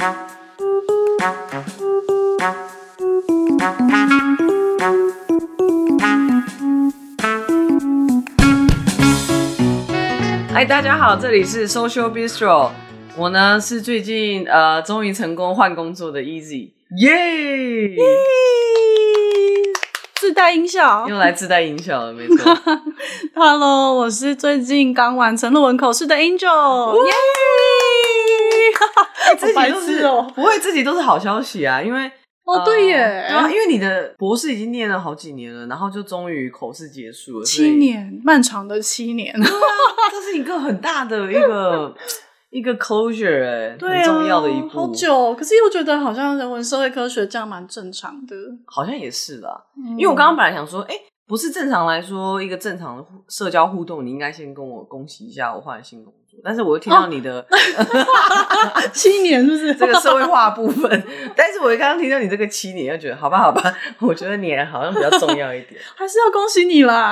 嗨，大家好，这里是 Social Bistro，我呢是最近呃终于成功换工作的 Easy，耶、自带音效，又来自带音效了，没错。Hello，我是最近刚完成论文口试的 Angel，耶，自己都是哦，不会自己都是好消息啊，因为。哦，对耶，对啊，因为你的博士已经念了好几年了，然后就终于口试结束了，七年，漫长的七年，这是一个很大的一个一个 closure，哎，对啊，很重要的一步，好久，可是又觉得好像人文社会科学这样蛮正常的，好像也是啦，嗯，因为我刚刚本来想说，哎，不是正常来说一个正常的社交互动，你应该先跟我恭喜一下我换了新工作。但是我又听到你的、哦、七年是不是这个社会化部分？但是我刚刚听到你这个七年，又觉得好吧，好吧，我觉得年好像比较重要一点，还是要恭喜你啦！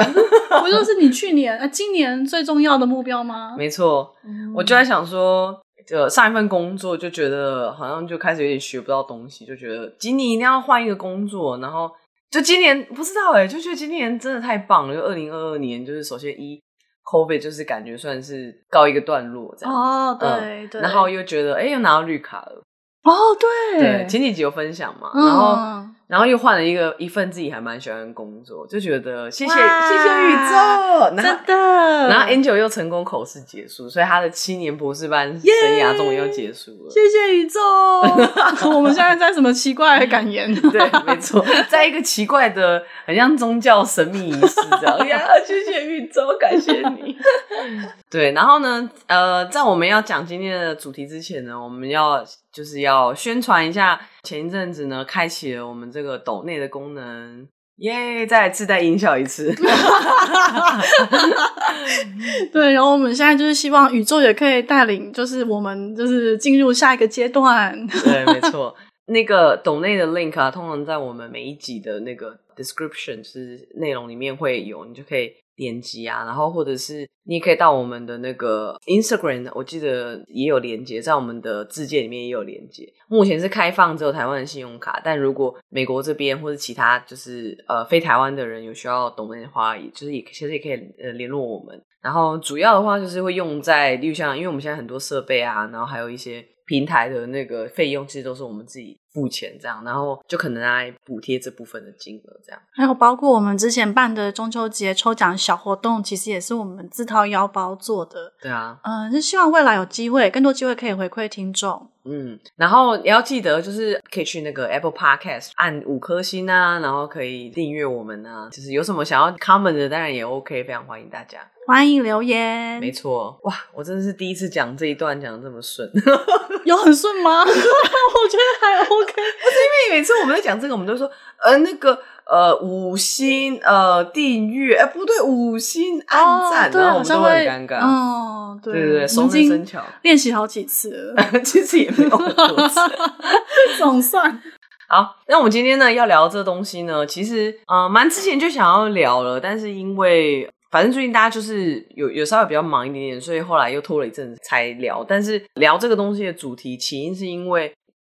不就是你去年、呃、今年最重要的目标吗？没错、嗯，我就在想说，就上一份工作就觉得好像就开始有点学不到东西，就觉得今年一定要换一个工作，然后就今年不知道哎、欸，就觉得今年真的太棒了，就二零二二年就是首先一。COVID 就是感觉算是告一个段落这样。哦，对、嗯、对，然后又觉得哎，又拿到绿卡了。哦，对。对，前几集有分享嘛，嗯、然后。然后又换了一个一份自己还蛮喜欢的工作，就觉得谢谢谢谢宇宙，真的。然后 Angel 又成功口试结束，所以他的七年博士班生涯终于又结束了。谢谢宇宙。我们现在在什么奇怪的感言？对，没错，在一个奇怪的、很像宗教神秘仪式这样。呀，谢谢宇宙，感谢你。对，然后呢，呃，在我们要讲今天的主题之前呢，我们要。就是要宣传一下，前一阵子呢，开启了我们这个抖内的功能，耶、yeah！再自带音效一次。对，然后我们现在就是希望宇宙也可以带领，就是我们就是进入下一个阶段。对，没错，那个抖内的 link 啊，通常在我们每一集的那个 description 是内容里面会有，你就可以。点击啊，然后或者是你也可以到我们的那个 Instagram，我记得也有连接，在我们的自介里面也有连接。目前是开放只有台湾的信用卡，但如果美国这边或者其他就是呃非台湾的人有需要懂的话，也就是也其实也可以呃联络我们。然后主要的话就是会用在，例如像因为我们现在很多设备啊，然后还有一些。平台的那个费用其实都是我们自己付钱，这样，然后就可能来补贴这部分的金额，这样。还有包括我们之前办的中秋节抽奖小活动，其实也是我们自掏腰包做的。对啊，嗯，就希望未来有机会，更多机会可以回馈听众。嗯，然后也要记得，就是可以去那个 Apple Podcast 按五颗星啊，然后可以订阅我们啊，就是有什么想要 comment 的，当然也 OK，非常欢迎大家。欢迎留言，没错，哇，我真的是第一次讲这一段讲的这么顺，有很顺吗？我觉得还 OK，不是因为每次我们在讲这个，我们都说呃那个呃五星呃订阅，哎、呃、不对，五星按赞，哦、然后我们都会很尴尬，哦，对对对，熟能生巧，练习好几次了，其实也没有很多次，总算好。那我们今天呢要聊的这东西呢，其实呃蛮之前就想要聊了，但是因为。反正最近大家就是有有稍微比较忙一点点，所以后来又拖了一阵子才聊。但是聊这个东西的主题起因是因为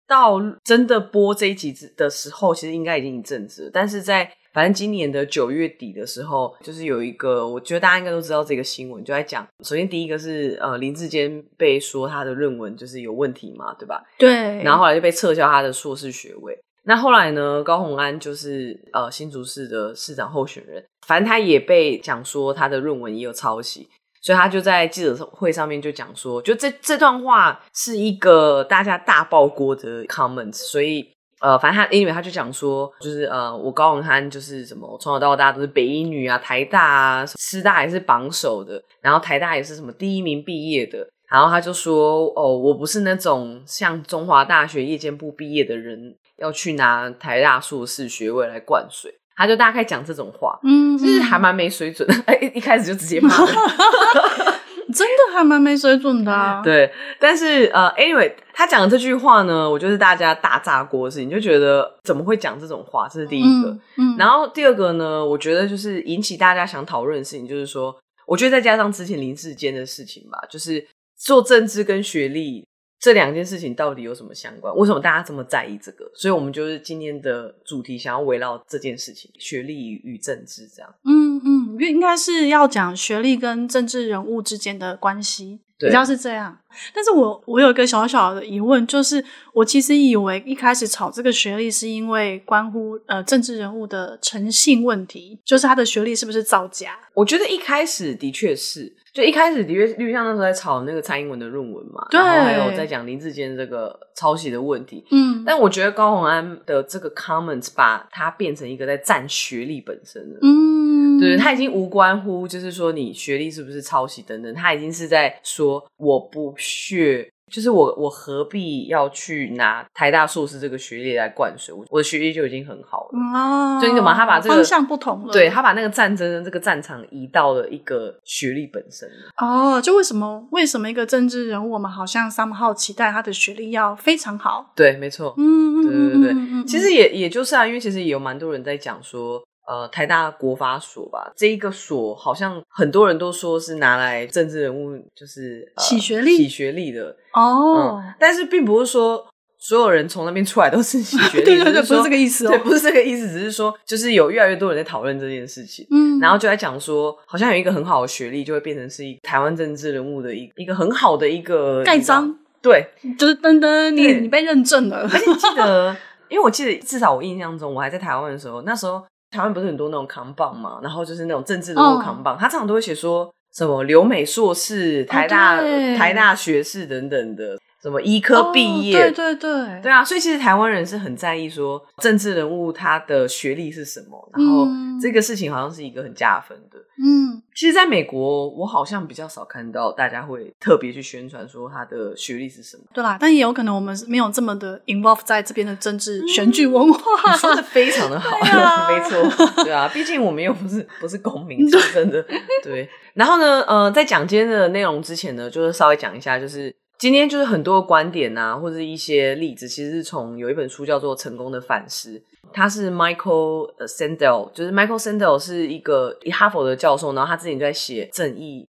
到真的播这一集的时候，其实应该已经一阵子了。但是在反正今年的九月底的时候，就是有一个我觉得大家应该都知道这个新闻，就在讲。首先第一个是呃林志坚被说他的论文就是有问题嘛，对吧？对。然后后来就被撤销他的硕士学位。那后来呢？高虹安就是呃新竹市的市长候选人，反正他也被讲说他的论文也有抄袭，所以他就在记者会上面就讲说，就这这段话是一个大家大爆锅的 comment，所以呃反正他因为他就讲说，就是呃我高虹安就是什么，从小到大都是北一女啊，台大啊，师大也是榜首的，然后台大也是什么第一名毕业的，然后他就说哦我不是那种像中华大学夜间部毕业的人。要去拿台大硕士学位来灌水，他就大概讲这种话，嗯，就是还蛮没水准的。哎，一开始就直接骂，真的还蛮没水准的啊。对，但是呃，anyway，他讲的这句话呢，我就是大家大炸锅的事情，就觉得怎么会讲这种话？这是第一个。嗯，然后第二个呢，我觉得就是引起大家想讨论的事情，就是说，我觉得再加上之前林志坚的事情吧，就是做政治跟学历。这两件事情到底有什么相关？为什么大家这么在意这个？所以我们就是今天的主题，想要围绕这件事情，学历与政治这样。嗯嗯，因为应该是要讲学历跟政治人物之间的关系。比较是这样，但是我我有一个小小的疑问，就是我其实以为一开始炒这个学历是因为关乎呃政治人物的诚信问题，就是他的学历是不是造假？我觉得一开始的确是，就一开始的确，例如像那时候在炒那个蔡英文的论文嘛，对，然后还有在讲林志坚这个抄袭的问题，嗯，但我觉得高虹安的这个 comments 把它变成一个在战学历本身了，嗯。对，他已经无关乎，就是说你学历是不是抄袭等等，他已经是在说我不屑，就是我我何必要去拿台大硕士这个学历来灌水？我我的学历就已经很好了哦！所以你怎么他把这个方向不同了？对，他把那个战争的这个战场移到了一个学历本身哦，就为什么为什么一个政治人物，我们好像 somehow 期待他的学历要非常好？对，没错，嗯，对对对，其实也也就是啊，因为其实也有蛮多人在讲说。呃，台大国法所吧，这一个所好像很多人都说是拿来政治人物就是、呃、洗学历、洗学历的哦、嗯。但是并不是说所有人从那边出来都是洗学历，对对对，不是这个意思哦。对，不是这个意思，只是说就是有越来越多人在讨论这件事情，嗯，然后就在讲说，好像有一个很好的学历就会变成是一台湾政治人物的一一个很好的一个盖章，对，就是噔噔，你你被认证了。而且记得，因为我记得至少我印象中，我还在台湾的时候，那时候。台湾不是很多那种扛棒嘛，然后就是那种政治人物扛棒，他常常都会写说什么留美硕士、台大、哦、台大学士等等的。什么医科毕业？哦、对对对，对啊，所以其实台湾人是很在意说政治人物他的学历是什么，然后这个事情好像是一个很加分的。嗯，其实，在美国，我好像比较少看到大家会特别去宣传说他的学历是什么。对啦，但也有可能我们没有这么的 involve 在这边的政治选举文化。嗯、你说的非常的 好，啊、没错，对啊，毕竟我们又不是不是公民出身的。对，然后呢，呃，在讲今天的内容之前呢，就是稍微讲一下，就是。今天就是很多观点啊，或者一些例子，其实是从有一本书叫做《成功的反思》，他是 Michael Sandel，就是 Michael Sandel 是一个哈佛的教授，然后他自己就在写《正义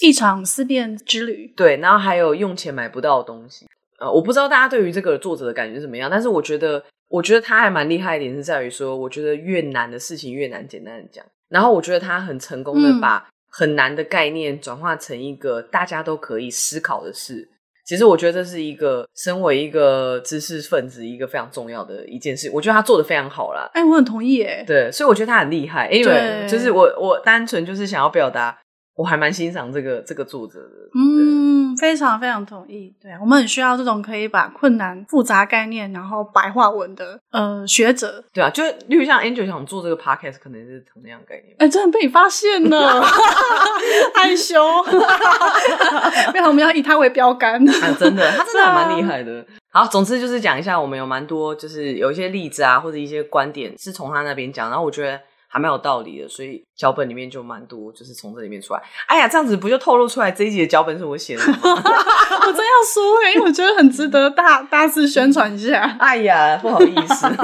一场思辨之旅》，对，然后还有用钱买不到的东西。呃，我不知道大家对于这个作者的感觉是怎么样，但是我觉得，我觉得他还蛮厉害一点是在于说，我觉得越难的事情越难简单的讲，然后我觉得他很成功的把很难的概念转化成一个大家都可以思考的事。其实我觉得这是一个身为一个知识分子一个非常重要的一件事，我觉得他做的非常好啦。哎、欸，我很同意哎。对，所以我觉得他很厉害，因为就是我我单纯就是想要表达，我还蛮欣赏这个这个作者的。嗯，非常非常同意。对，我们很需要这种可以把困难复杂概念然后白话文的呃学者。对啊，就例如像 Angel 想做这个 podcast，可能是同样概念。哎、欸，真的被你发现了，害羞。没有，我们要以他为标杆。啊，真的，他真的 还蛮厉害的。好，总之就是讲一下，我们有蛮多，就是有一些例子啊，或者一些观点是从他那边讲，然后我觉得。还蛮有道理的，所以脚本里面就蛮多，就是从这里面出来。哎呀，这样子不就透露出来这一集的脚本是我写的吗？我真要说哎，因为我觉得很值得大大肆宣传一下。哎呀，不好意思。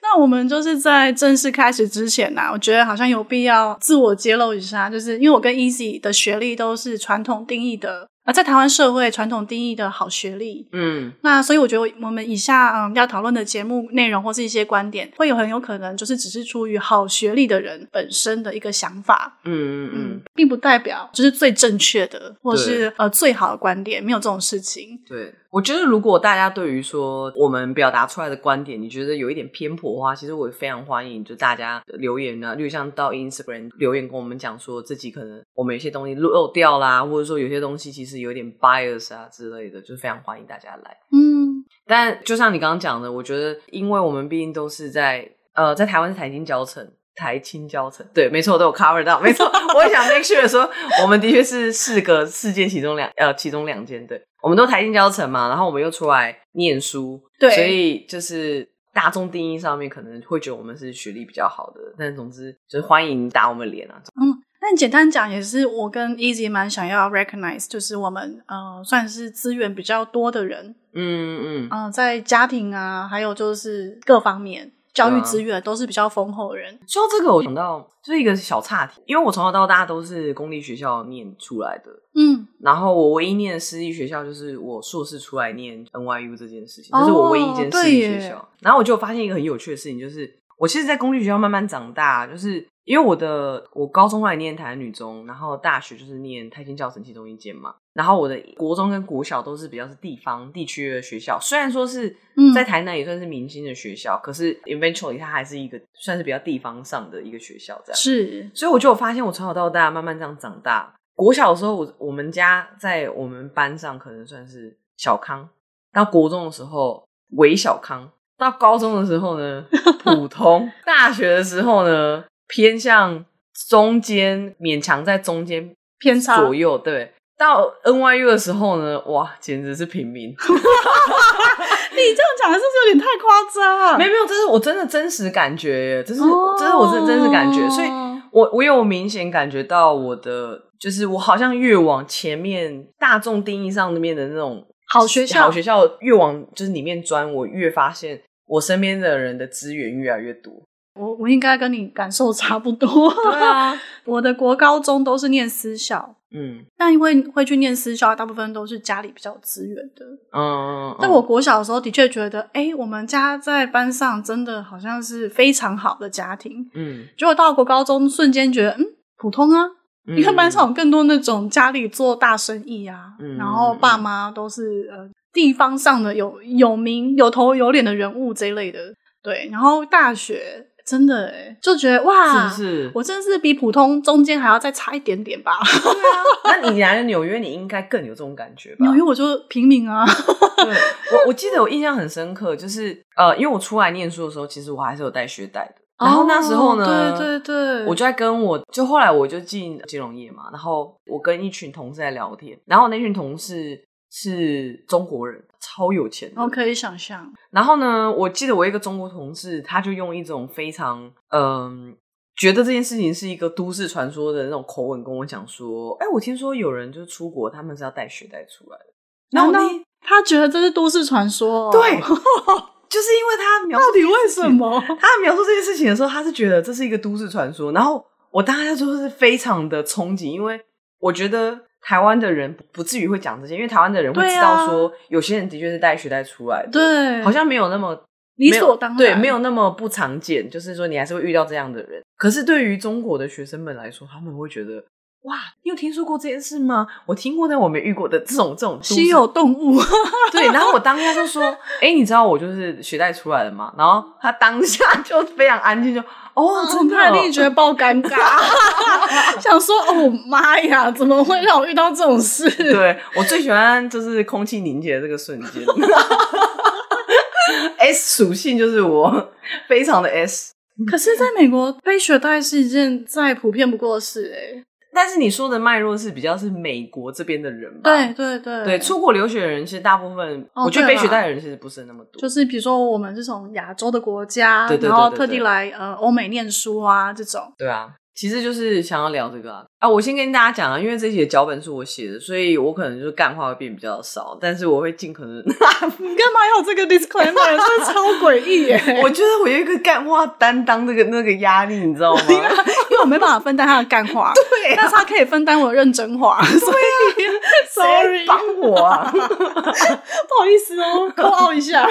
那我们就是在正式开始之前呢、啊，我觉得好像有必要自我揭露一下，就是因为我跟 Easy 的学历都是传统定义的。而在台湾社会传统定义的好学历，嗯，那所以我觉得我们以下嗯要讨论的节目内容或是一些观点，会有很有可能就是只是出于好学历的人本身的一个想法，嗯嗯嗯，并不代表就是最正确的或是呃最好的观点，没有这种事情。对，我觉得如果大家对于说我们表达出来的观点，你觉得有一点偏颇的话，其实我也非常欢迎，就大家留言啊，例如像到 Instagram 留言跟我们讲说自己可能我们有些东西漏掉啦，或者说有些东西其实。有点 bias 啊之类的，就是非常欢迎大家来。嗯，但就像你刚刚讲的，我觉得，因为我们毕竟都是在呃，在台湾是台清交成，台青教程，对，没错，我都有 cover 到，没错。我也想 make sure 说，我们的确是四个四间其中两呃其中两间，对，我们都台青教程嘛，然后我们又出来念书，对，所以就是大众定义上面可能会觉得我们是学历比较好的，但总之就是欢迎打我们脸啊，嗯。但简单讲，也是我跟 Easy 蛮想要 recognize，就是我们呃算是资源比较多的人，嗯嗯嗯、呃，在家庭啊，还有就是各方面。教育资源都是比较丰厚的人。说到这个，我想到就是一个小岔题，因为我从小到大都是公立学校念出来的，嗯，然后我唯一念的私立学校就是我硕士出来念 NYU 这件事情，这、哦、是我唯一一间私立学校。然后我就发现一个很有趣的事情，就是我其实，在公立学校慢慢长大，就是。因为我的我高中后来念台南女中，然后大学就是念太清教程其中一间嘛。然后我的国中跟国小都是比较是地方地区的学校，虽然说是在台南也算是明星的学校，嗯、可是 eventually 它还是一个算是比较地方上的一个学校这样。是，所以我就发现我从小到大慢慢这样长大。国小的时候，我我们家在我们班上可能算是小康，到国中的时候微小康，到高中的时候呢 普通，大学的时候呢。偏向中间，勉强在中间偏差左右。对，到 NYU 的时候呢，哇，简直是平民。你这样讲的是不是有点太夸张啊？没有没有，这是我真的真实感觉耶，这是、oh. 这是我真真实感觉。所以我我有明显感觉到我的，就是我好像越往前面大众定义上面的那种好学校，好学校越往就是里面钻，我越发现我身边的人的资源越来越多。我我应该跟你感受差不多。对啊，我的国高中都是念私校，嗯，但因为会去念私校，大部分都是家里比较有资源的，嗯。但我国小的时候的确觉得，哎、欸，我们家在班上真的好像是非常好的家庭，嗯。结果到国高中，瞬间觉得，嗯，普通啊。嗯、你看班上有更多那种家里做大生意啊，嗯、然后爸妈都是呃地方上的有有名、有头有脸的人物这一类的，对。然后大学。真的哎，就觉得哇，是不是？我真的是比普通中间还要再差一点点吧？对啊，那你来了纽约，你应该更有这种感觉吧？纽约我就平民啊。对，我我记得我印象很深刻，就是呃，因为我出来念书的时候，其实我还是有带学贷的。然后那时候呢，哦、对对对，我就在跟我就后来我就进金融业嘛，然后我跟一群同事在聊天，然后那群同事是中国人。超有钱的，我可以想象。然后呢，我记得我一个中国同事，他就用一种非常嗯、呃，觉得这件事情是一个都市传说的那种口吻跟我讲说：“哎，我听说有人就是出国，他们是要带血袋出来的。”然后呢，他觉得这是都市传说、哦，对，就是因为他描述到底为什么他描述这件事情的时候，他是觉得这是一个都市传说。然后我当时就是非常的憧憬，因为我觉得。台湾的人不至于会讲这些，因为台湾的人会知道说，有些人的确是带学贷出来的，对，好像没有那么理所当然，对，没有那么不常见。就是说，你还是会遇到这样的人。可是对于中国的学生们来说，他们会觉得，哇，你有听说过这件事吗？我听过，但我没遇过的这种这种稀有动物。对，然后我当下就说，哎、欸，你知道我就是学贷出来的吗？然后他当下 就非常安静，就。哦，真的，他一定觉得爆尴尬，想说：“哦妈呀，怎么会让我遇到这种事？”对，我最喜欢就是空气凝结的这个瞬间。S 属性就是我非常的 S，可是在美国背雪袋是一件再普遍不过的事哎。但是你说的脉络是比较是美国这边的人吧？对对对，对出国留学的人其实大部分，哦、我觉得被取代的人其实不是那么多。就是比如说我们是从亚洲的国家，对对对对对，然后特地来呃欧美念书啊这种。对啊。其实就是想要聊这个啊，啊我先跟大家讲啊，因为这期的脚本是我写的，所以我可能就是干话会变比较少，但是我会尽可能。你干嘛要这个 disclaimer？真的超诡异耶！我觉得我有一个干话担当那个那个压力，你知道吗？因为我没办法分担他的干话，对、啊，但是他可以分担我的认真话。所以，sorry，帮我啊！不好意思哦，扣奥一下。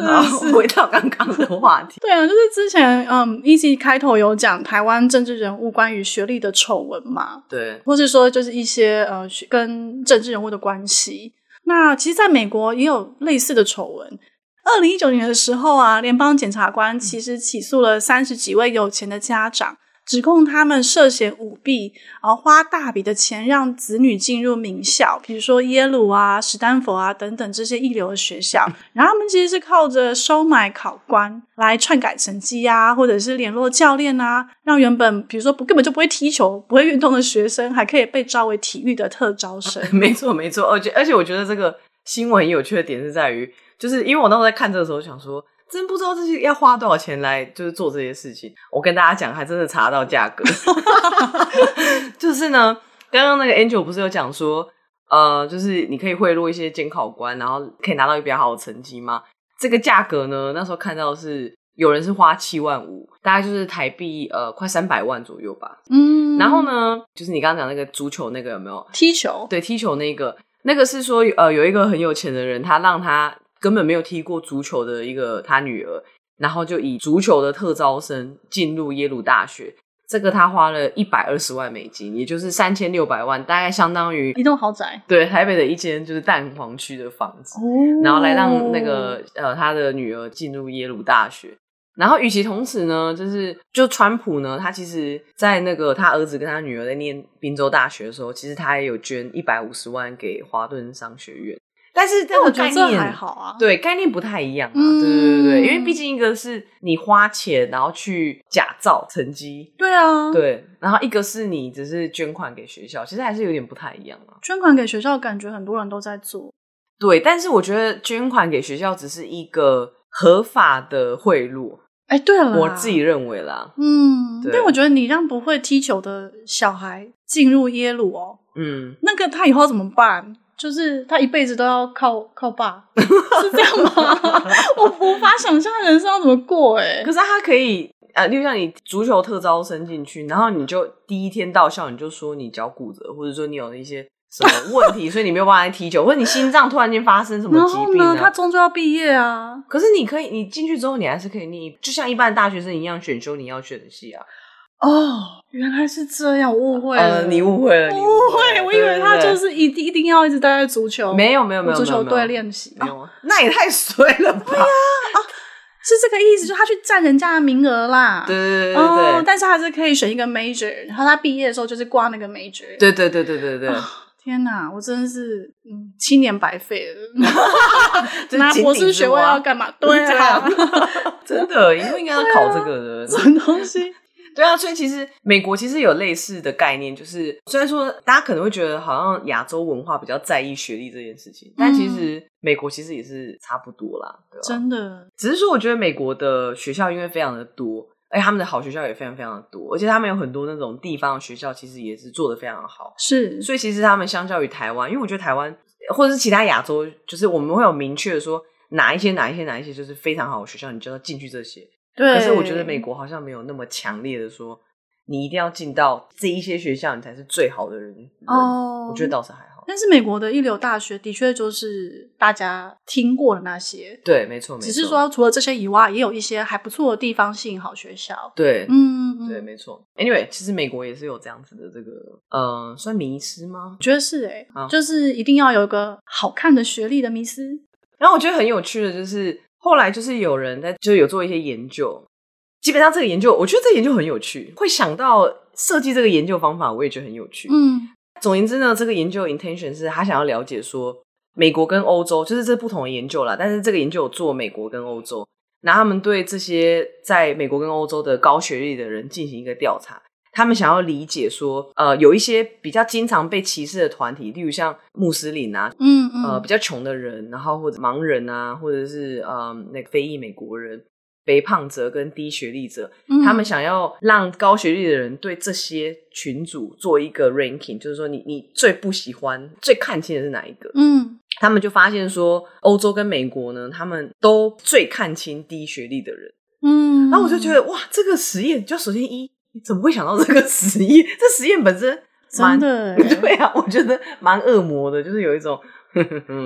好，回到刚刚的话题。对啊，就是之前嗯，一期开头有讲台湾政治人物关于学历的丑闻嘛？对，或是说就是一些呃跟政治人物的关系。那其实，在美国也有类似的丑闻。二零一九年的时候啊，联邦检察官其实起诉了三十几位有钱的家长。指控他们涉嫌舞弊，然后花大笔的钱让子女进入名校，比如说耶鲁啊、史丹佛啊等等这些一流的学校。然后他们其实是靠着收买考官来篡改成绩啊，或者是联络教练啊，让原本比如说不根本就不会踢球、不会运动的学生，还可以被招为体育的特招生。没错，没错。而且而且，我觉得这个新闻有趣的点是在于，就是因为我当时在看这个时候想说。真不知道这些要花多少钱来就是做这些事情。我跟大家讲，还真的查到价格。就是呢，刚刚那个 Angel 不是有讲说，呃，就是你可以贿赂一些监考官，然后可以拿到一个比较好的成绩吗？这个价格呢，那时候看到是有人是花七万五，大概就是台币呃快三百万左右吧。嗯，然后呢，就是你刚刚讲那个足球那个有没有踢球？对，踢球那个，那个是说呃有一个很有钱的人，他让他根本没有踢过足球的一个他女儿，然后就以足球的特招生进入耶鲁大学。这个他花了一百二十万美金，也就是三千六百万，大概相当于一栋豪宅。对，台北的一间就是蛋黄区的房子，哦、然后来让那个呃他的女儿进入耶鲁大学。然后与其同时呢，就是就川普呢，他其实在那个他儿子跟他女儿在念宾州大学的时候，其实他也有捐一百五十万给华顿商学院。但是这个概念还好啊，对，概念不太一样啊，嗯、对对对对，因为毕竟一个是你花钱然后去假造成绩，对啊，对，然后一个是你只是捐款给学校，其实还是有点不太一样啊。捐款给学校，感觉很多人都在做，对，但是我觉得捐款给学校只是一个合法的贿赂，哎，对了，我自己认为啦，嗯，对。但我觉得你让不会踢球的小孩进入耶鲁哦，嗯，那个他以后怎么办？就是他一辈子都要靠靠爸，是这样吗？我无法想象人生要怎么过哎、欸。可是他可以啊，就像你足球特招生进去，然后你就第一天到校，你就说你脚骨折，或者说你有一些什么问题，所以你没有办法来踢球，或者你心脏突然间发生什么疾病、啊、然后呢，他终究要毕业啊。可是你可以，你进去之后，你还是可以你，就像一般大学生一样选修你要选的系啊。哦，原来是这样，我误会了。呃，你误会了，你误会，我以为他就是一定一定要一直待在足球，没有没有没有足球队练习，没有，那也太水了吧？对呀，啊，是这个意思，就他去占人家的名额啦。对对对对，但是还是可以选一个 major，然后他毕业的时候就是挂那个 major。对对对对对对。天哪，我真的是嗯，七年白费了。拿博士学位要干嘛？对啊，真的，以后应该要考这个的，什么东西？对啊，所以其实美国其实有类似的概念，就是虽然说大家可能会觉得好像亚洲文化比较在意学历这件事情，嗯、但其实美国其实也是差不多啦，对吧？真的，只是说我觉得美国的学校因为非常的多，而且他们的好学校也非常非常的多，而且他们有很多那种地方的学校，其实也是做的非常的好。是，所以其实他们相较于台湾，因为我觉得台湾或者是其他亚洲，就是我们会有明确的说哪一些哪一些哪一些就是非常好的学校，你就要进去这些。对，可是我觉得美国好像没有那么强烈的说，你一定要进到这一些学校，你才是最好的人。哦，我觉得倒是还好。但是美国的一流大学的确就是大家听过的那些，对，没错，没错。只是说除了这些以外，也有一些还不错的地方性好学校。对，嗯，对，没错。Anyway，其实美国也是有这样子的这个，呃，算迷失吗？我觉得是哎、欸，就是一定要有一个好看的学历的迷失。然后我觉得很有趣的就是。后来就是有人在，就是有做一些研究。基本上这个研究，我觉得这个研究很有趣，会想到设计这个研究方法，我也觉得很有趣。嗯，总言之呢，这个研究 intention 是他想要了解说，美国跟欧洲，就是这不同的研究啦。但是这个研究有做美国跟欧洲，那他们对这些在美国跟欧洲的高学历的人进行一个调查。他们想要理解说，呃，有一些比较经常被歧视的团体，例如像穆斯林啊，嗯嗯，呃，比较穷的人，然后或者盲人啊，或者是呃那个非裔美国人、肥胖者跟低学历者，嗯、他们想要让高学历的人对这些群组做一个 ranking，就是说你你最不喜欢、最看轻的是哪一个？嗯，他们就发现说，欧洲跟美国呢，他们都最看轻低学历的人。嗯，然后我就觉得哇，这个实验就首先一。你怎么会想到这个实验？这实验本身蛮真的，对啊，我觉得蛮恶魔的，就是有一种，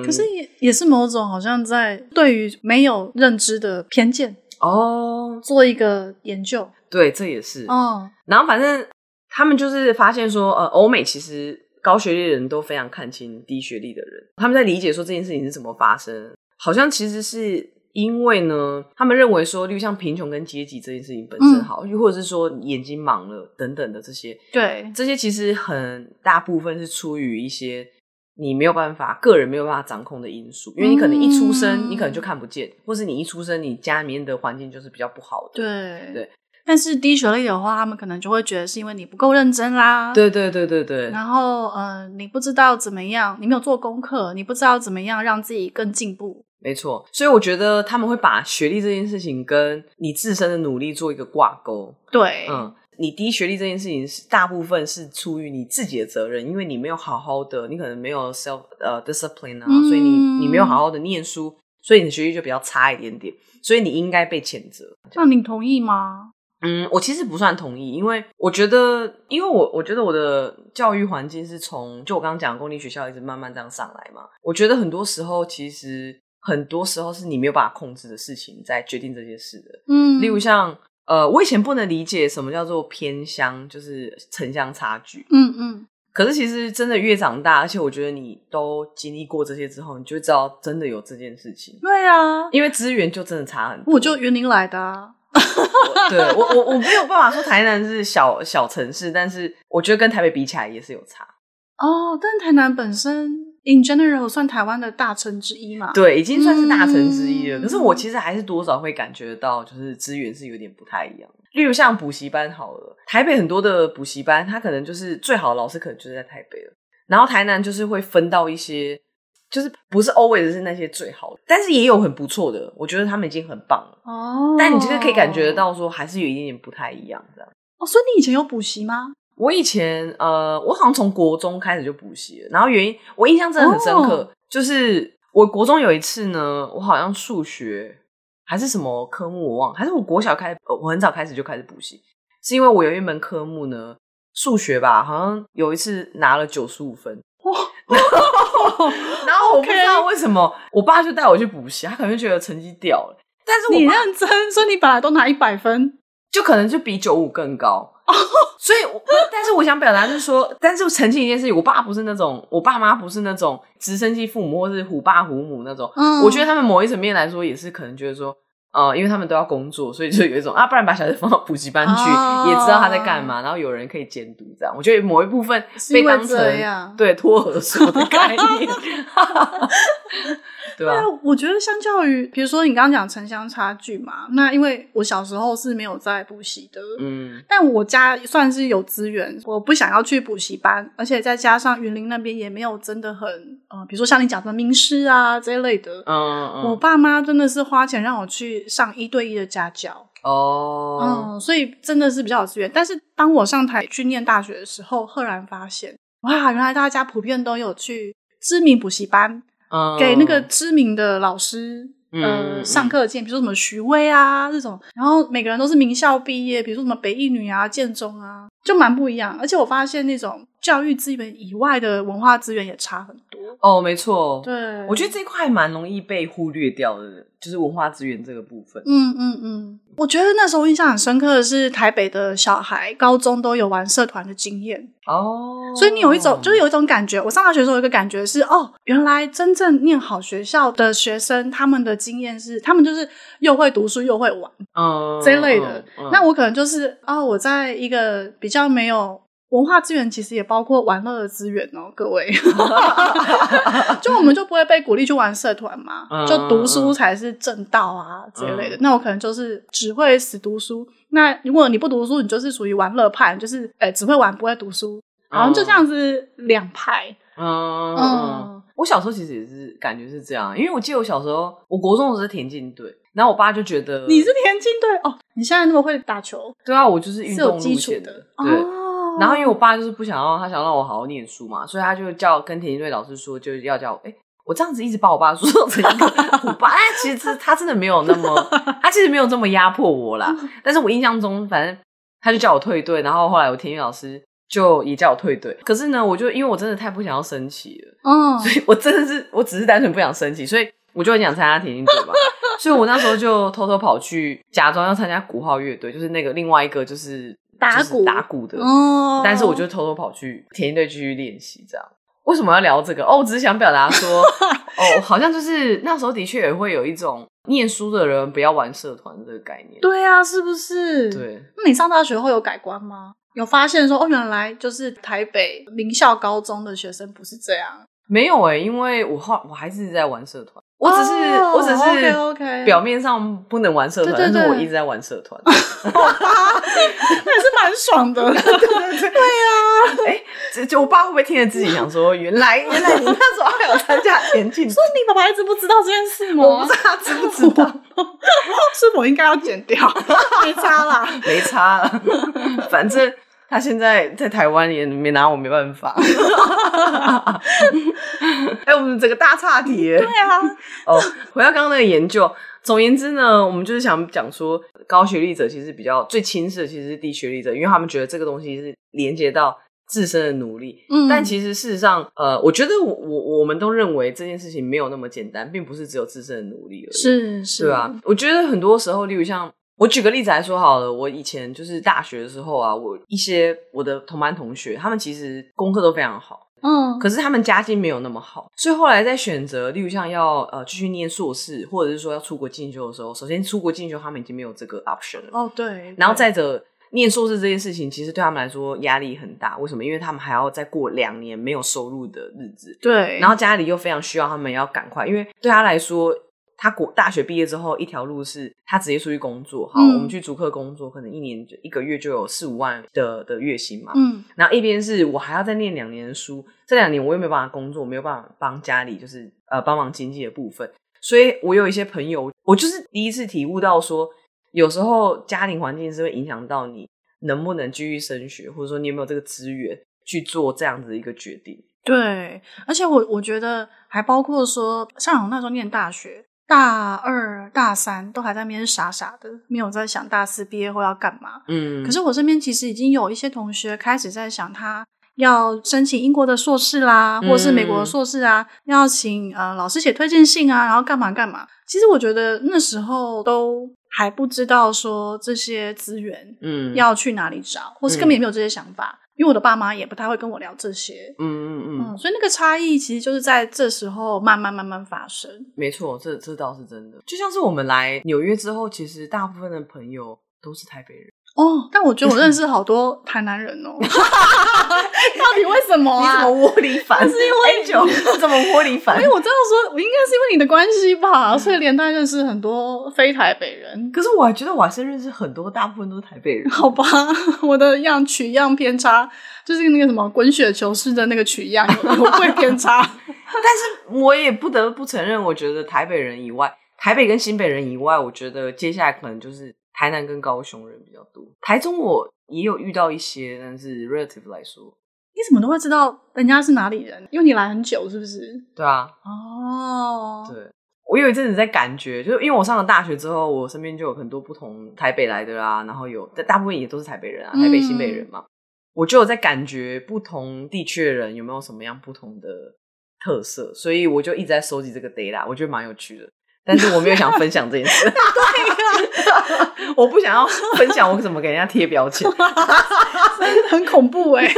可是也也是某种好像在对于没有认知的偏见哦，做一个研究，对，这也是哦。然后反正他们就是发现说，呃，欧美其实高学历的人都非常看清低学历的人，他们在理解说这件事情是怎么发生，好像其实是。因为呢，他们认为说，例如像贫穷跟阶级这件事情本身好，又、嗯、或者是说眼睛盲了等等的这些，对，这些其实很大部分是出于一些你没有办法个人没有办法掌控的因素，因为你可能一出生，你可能就看不见，或是你一出生，你家里面的环境就是比较不好的，对。对。但是低学历的话，他们可能就会觉得是因为你不够认真啦，对对对对对。然后，呃，你不知道怎么样，你没有做功课，你不知道怎么样让自己更进步。没错，所以我觉得他们会把学历这件事情跟你自身的努力做一个挂钩。对，嗯，你低学历这件事情是大部分是出于你自己的责任，因为你没有好好的，你可能没有 self 呃 discipline 啊，嗯、所以你你没有好好的念书，所以你的学历就比较差一点点，所以你应该被谴责。那你同意吗？嗯，我其实不算同意，因为我觉得，因为我我觉得我的教育环境是从就我刚刚讲的公立学校一直慢慢这样上来嘛。我觉得很多时候，其实很多时候是你没有办法控制的事情在决定这件事的。嗯，例如像呃，我以前不能理解什么叫做偏乡，就是城乡差距。嗯嗯。可是其实真的越长大，而且我觉得你都经历过这些之后，你就会知道真的有这件事情。对啊，因为资源就真的差很多。我就云林来的啊。对我我我没有办法说台南是小小城市，但是我觉得跟台北比起来也是有差哦。但台南本身 in general 算台湾的大城之一嘛？对，已经算是大城之一了。嗯、可是我其实还是多少会感觉到，就是资源是有点不太一样。例如像补习班好了，台北很多的补习班，它可能就是最好的老师可能就是在台北了，然后台南就是会分到一些。就是不是 always 是那些最好的，但是也有很不错的，我觉得他们已经很棒了。哦，但你其实可以感觉得到，说还是有一点点不太一样这样。哦，所以你以前有补习吗？我以前呃，我好像从国中开始就补习了，然后原因我印象真的很深刻，哦、就是我国中有一次呢，我好像数学还是什么科目我忘了，还是我国小开始，我很早开始就开始补习，是因为我有一门科目呢，数学吧，好像有一次拿了九十五分。然后，然后我不知道为什么.我爸就带我去补习，他可能觉得成绩掉了。但是我你认真，说你本来都拿一百分，就可能就比九五更高。Oh. 所以我，但是我想表达就是说，但是澄清一件事情，我爸不是那种，我爸妈不是那种直升机父母，或是虎爸虎母那种。嗯，我觉得他们某一层面来说，也是可能觉得说。呃，因为他们都要工作，所以就有一种啊，不然把小孩放到补习班去，哦、也知道他在干嘛，然后有人可以监督，这样。我觉得某一部分被当成对托儿所的概念。对吧？啊，我觉得相较于，比如说你刚刚讲城乡差距嘛，那因为我小时候是没有在补习的，嗯，但我家算是有资源，我不想要去补习班，而且再加上云林那边也没有真的很，呃，比如说像你讲的名师啊这一类的，嗯嗯，我爸妈真的是花钱让我去上一对一的家教，哦，嗯，所以真的是比较有资源。但是当我上台去念大学的时候，赫然发现，哇，原来大家普遍都有去知名补习班。给那个知名的老师，嗯、呃，上课见，比如说什么徐威啊这种，然后每个人都是名校毕业，比如说什么北艺女啊、建中啊，就蛮不一样。而且我发现那种教育资源以外的文化资源也差很多。哦，没错，对，我觉得这一块蛮容易被忽略掉的，就是文化资源这个部分。嗯嗯嗯，我觉得那时候印象很深刻的是台北的小孩高中都有玩社团的经验哦，所以你有一种就是有一种感觉，我上大学的时候有一个感觉是哦，原来真正念好学校的学生，他们的经验是他们就是又会读书又会玩哦这一类的。嗯嗯、那我可能就是哦，我在一个比较没有。文化资源其实也包括玩乐的资源哦，各位，就我们就不会被鼓励去玩社团嘛，嗯、就读书才是正道啊这一类的。嗯、那我可能就是只会死读书。那如果你不读书，你就是属于玩乐派，就是诶、欸、只会玩不会读书，然后就这样子两派。嗯，嗯我小时候其实也是感觉是这样，因为我记得我小时候，我国中的是田径队，然后我爸就觉得你是田径队哦，你现在那么会打球？对啊，我就是运动路线的，对。哦然后因为我爸就是不想要，他想让我好好念书嘛，所以他就叫跟田径队老师说，就是要叫我。哎，我这样子一直把我爸说成一个虎爸，但，其实他真的没有那么，他其实没有这么压迫我啦。但是我印象中，反正他就叫我退队，然后后来我田径老师就也叫我退队。可是呢，我就因为我真的太不想要升旗了，嗯，所以我真的是我只是单纯不想升旗，所以我就很想参加田径队嘛。所以我那时候就偷偷跑去假装要参加鼓号乐队，就是那个另外一个就是。打鼓打鼓的，哦，但是我就偷偷跑去田径队继续练习，这样。为什么要聊这个？哦，我只是想表达说，哦，好像就是那时候的确也会有一种念书的人不要玩社团这个概念。对啊，是不是？对。那你上大学后有改观吗？有发现说，哦，原来就是台北名校高中的学生不是这样？没有哎、欸，因为我后我还是在玩社团。我只是，oh, 我只是表面上不能玩社团，但是我一直在玩社团，好吧，那也是蛮爽的，对对对，对呀，哎，就就我爸会不会听着自己想说，原来原来你那时候还有参加田径，说你爸爸一直不知道这件事吗？我不知道他知不知道，是否应该要剪掉？没差啦，没差了，反正。他现在在台湾也没拿我没办法。哎、欸，我们整个大岔题。对啊。哦，回到刚刚那个研究，总言之呢，我们就是想讲说，高学历者其实比较最轻视的其实是低学历者，因为他们觉得这个东西是连接到自身的努力。嗯。但其实事实上，呃，我觉得我我我们都认为这件事情没有那么简单，并不是只有自身的努力而已。是是。对吧，我觉得很多时候，例如像。我举个例子来说好了，我以前就是大学的时候啊，我一些我的同班同学，他们其实功课都非常好，嗯，可是他们家境没有那么好，所以后来在选择，例如像要呃继续念硕士，或者是说要出国进修的时候，首先出国进修他们已经没有这个 option 了，哦对，对，然后再者念硕士这件事情，其实对他们来说压力很大，为什么？因为他们还要再过两年没有收入的日子，对，然后家里又非常需要他们要赶快，因为对他来说。他国大学毕业之后，一条路是他直接出去工作。好，嗯、我们去足科工作，可能一年就一个月就有四五万的的月薪嘛。嗯，然后一边是我还要再念两年的书，这两年我又没有办法工作，没有办法帮家里就是呃帮忙经济的部分。所以我有一些朋友，我就是第一次体悟到说，有时候家庭环境是会影响到你能不能继续升学，或者说你有没有这个资源去做这样子的一个决定。对，而且我我觉得还包括说，像我那时候念大学。大二、大三都还在那边傻傻的，没有在想大四毕业后要干嘛。嗯，可是我身边其实已经有一些同学开始在想，他要申请英国的硕士啦，或是美国的硕士啊，嗯、要请呃老师写推荐信啊，然后干嘛干嘛。其实我觉得那时候都还不知道说这些资源，嗯，要去哪里找，或是根本也没有这些想法。嗯因为我的爸妈也不太会跟我聊这些，嗯嗯嗯，嗯，所以那个差异其实就是在这时候慢慢慢慢发生。没错，这这倒是真的。就像是我们来纽约之后，其实大部分的朋友都是台北人。哦，但我觉得我认识好多台南人哦，到底为什么啊？你怎么窝里反？是因为酒？怎么窝里反？因为我这样说，我应该是因为你的关系吧，所以连带认识很多非台北人。可是我还觉得我还是认识很多，大部分都是台北人。好吧，我的样取样偏差，就是那个什么滚雪球式的那个取样有会偏差。但是我也不得不承认，我觉得台北人以外，台北跟新北人以外，我觉得接下来可能就是。台南跟高雄人比较多，台中我也有遇到一些，但是 relative 来说，你怎么都会知道人家是哪里人？因为你来很久，是不是？对啊。哦，对，我有一阵子在感觉，就是因为我上了大学之后，我身边就有很多不同台北来的啦，然后有，但大部分也都是台北人啊，台北新北人嘛，嗯、我就有在感觉不同地区的人有没有什么样不同的特色，所以我就一直在收集这个 data，我觉得蛮有趣的。但是我没有想分享这件事，对啊，我不想要分享我怎么给人家贴标签，真的很恐怖哎。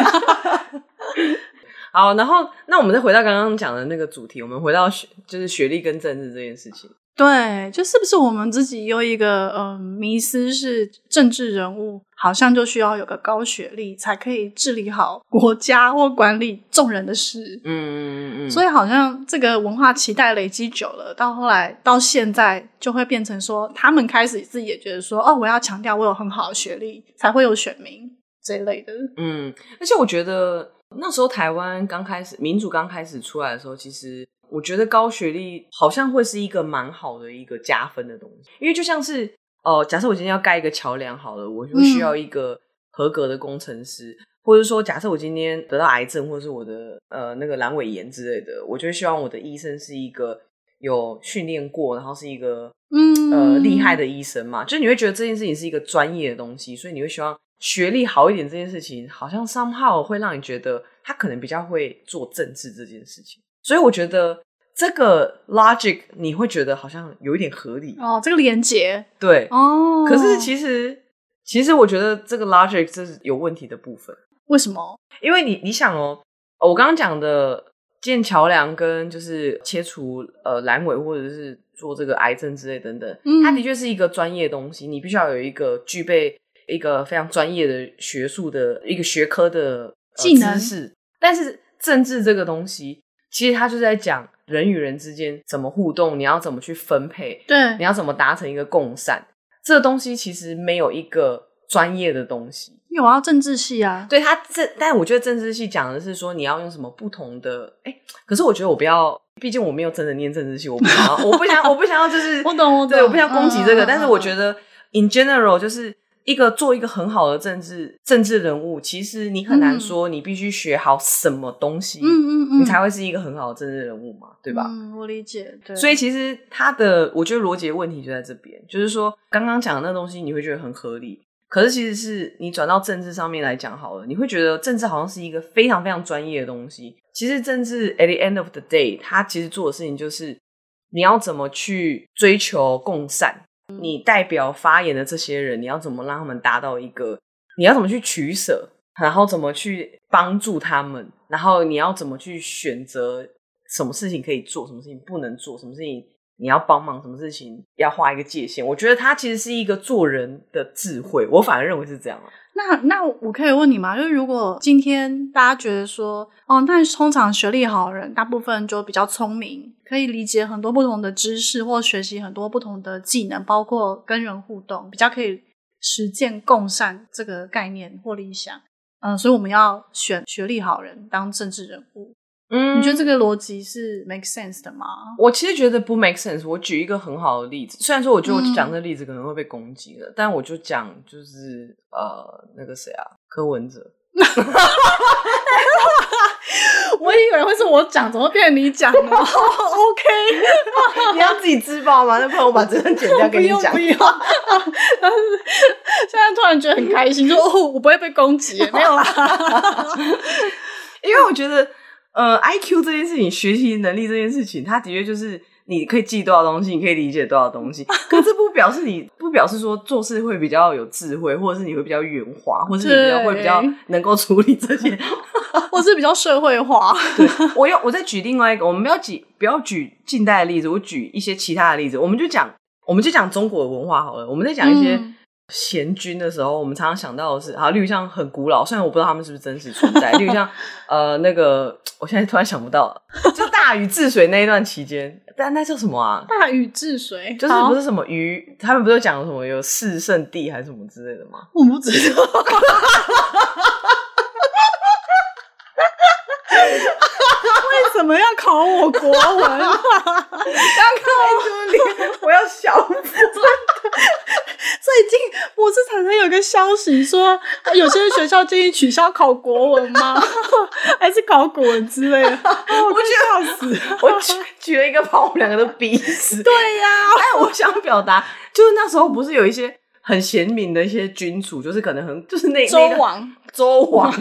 好，然后那我们再回到刚刚讲的那个主题，我们回到学就是学历跟政治这件事情。对，就是不是我们自己有一个嗯迷思，是政治人物好像就需要有个高学历才可以治理好国家或管理众人的事。嗯嗯嗯嗯。所以好像这个文化期待累积久了，到后来到现在就会变成说，他们开始自己也觉得说，哦，我要强调我有很好的学历才会有选民这一类的。嗯，而且我觉得那时候台湾刚开始民主刚开始出来的时候，其实。我觉得高学历好像会是一个蛮好的一个加分的东西，因为就像是哦、呃，假设我今天要盖一个桥梁好了，我就需要一个合格的工程师，嗯、或者说假设我今天得到癌症，或者是我的呃那个阑尾炎之类的，我就希望我的医生是一个有训练过，然后是一个嗯。呃厉害的医生嘛，就你会觉得这件事情是一个专业的东西，所以你会希望学历好一点这件事情，好像 somehow 会让你觉得他可能比较会做政治这件事情。所以我觉得这个 logic 你会觉得好像有一点合理哦，这个连接对哦。可是其实其实我觉得这个 logic 这是有问题的部分。为什么？因为你你想哦，我刚刚讲的建桥梁跟就是切除呃阑尾或者是做这个癌症之类等等，嗯，它的确是一个专业的东西，你必须要有一个具备一个非常专业的学术的一个学科的、呃、技能。但是政治这个东西。其实他就在讲人与人之间怎么互动，你要怎么去分配，对，你要怎么达成一个共善。这个东西其实没有一个专业的东西。有啊，政治系啊，对他这，但我觉得政治系讲的是说你要用什么不同的。哎，可是我觉得我不要，毕竟我没有真的念政治系，我不想要，我不想，我不想要，就是 我懂，我懂，对，我不想攻击这个。嗯、但是我觉得 in general 就是一个做一个很好的政治政治人物，其实你很难说你必须学好什么东西，嗯嗯嗯，你才会是一个很好的政治人物嘛，对吧？嗯，我理解。对，所以其实他的，我觉得逻辑的问题就在这边，就是说刚刚讲的那东西你会觉得很合理，可是其实是你转到政治上面来讲好了，你会觉得政治好像是一个非常非常专业的东西。其实政治 at the end of the day，他其实做的事情就是你要怎么去追求共善。你代表发言的这些人，你要怎么让他们达到一个？你要怎么去取舍？然后怎么去帮助他们？然后你要怎么去选择什么事情可以做，什么事情不能做？什么事情你要帮忙？什么事情要画一个界限？我觉得他其实是一个做人的智慧，我反而认为是这样。那那我可以问你吗？就是如果今天大家觉得说，哦，那通常学历好的人，大部分就比较聪明，可以理解很多不同的知识，或学习很多不同的技能，包括跟人互动，比较可以实践共善这个概念或理想。嗯，所以我们要选学历好人当政治人物。嗯，你觉得这个逻辑是 make sense 的吗？我其实觉得不 make sense。我举一个很好的例子，虽然说我觉得我讲这个例子可能会被攻击的，嗯、但我就讲就是呃那个谁啊，柯文哲。我以为会是我讲，怎么变成你讲呢？OK，你要自己自爆吗？那不然我把这段剪掉给你讲。不用，不用。但是现在突然觉得很开心，说哦，我不会被攻击，没有啦。因为我觉得。呃，IQ 这件事情，学习能力这件事情，它的确就是你可以记多少东西，你可以理解多少东西。可是不表示你不表示说做事会比较有智慧，或者是你会比较圆滑，或者是你 比较会比较能够处理这些，或是比较社会化。对，我要我再举另外一个，我们不要举不要举近代的例子，我举一些其他的例子，我们就讲我们就讲中国的文化好了，我们再讲一些。嗯贤君的时候，我们常常想到的是，好，例如像很古老，虽然我不知道他们是不是真实存在。例如像呃，那个，我现在突然想不到了，就大禹治水那一段期间，但那叫什么啊？大禹治水就是不是什么禹，他们不是讲什么有四圣地还是什么之类的吗？我不知道。为什么要考我国文？要考你，我要小真的。最近不是常常有个消息说，有些学校建议取消考国文吗？还是考古文之类的？我就要死！我举举了一个把我们两个都逼死。对呀、啊，哎，我想表达，就是那时候不是有一些很贤明的一些君主，就是可能很就是那周王、周王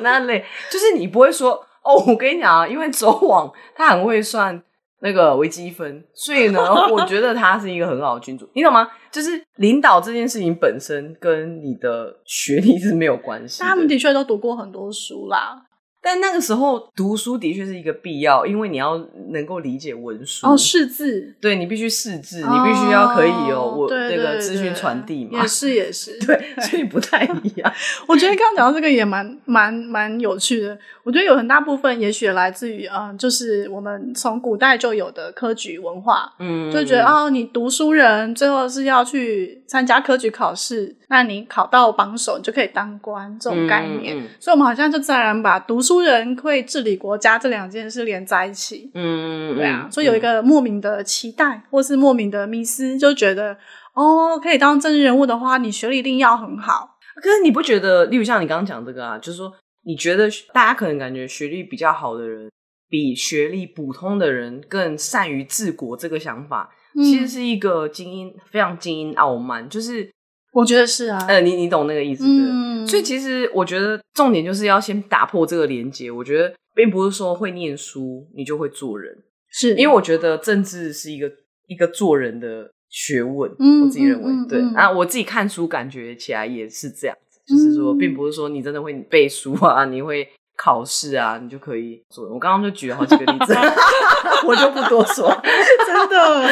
那类，就是你不会说哦，我跟你讲啊，因为周王他很会算。那个微积分，所以呢，我觉得他是一个很好的君主，你懂吗？就是领导这件事情本身跟你的学历是没有关系的。他们的确都读过很多书啦。但那个时候读书的确是一个必要，因为你要能够理解文书哦，识字，对，你必须识字，哦、你必须要可以有我这个资讯传递嘛，也是也是，对，所以不太一样。我觉得刚刚讲到这个也蛮蛮蛮有趣的。我觉得有很大部分也许来自于嗯，就是我们从古代就有的科举文化，嗯，就觉得哦，你读书人最后是要去参加科举考试，那你考到榜首，你就可以当官这种概念。嗯嗯、所以，我们好像就自然把读书人会治理国家这两件事连在一起，嗯，对啊，所以有一个莫名的期待，或是莫名的迷思，就觉得哦，可以当政治人物的话，你学历一定要很好。可是你不觉得，例如像你刚刚讲这个啊，就是说，你觉得大家可能感觉学历比较好的人，比学历普通的人更善于治国，这个想法，嗯、其实是一个精英非常精英傲慢，就是。我觉得是啊，呃，你你懂那个意思的，嗯、所以其实我觉得重点就是要先打破这个连接。我觉得并不是说会念书你就会做人，是因为我觉得政治是一个一个做人的学问。嗯、我自己认为，对啊，我自己看书感觉起来也是这样就是说，并不是说你真的会背书啊，你会。考试啊，你就可以做。我刚刚就举了好几个例子，我就不多说。真的，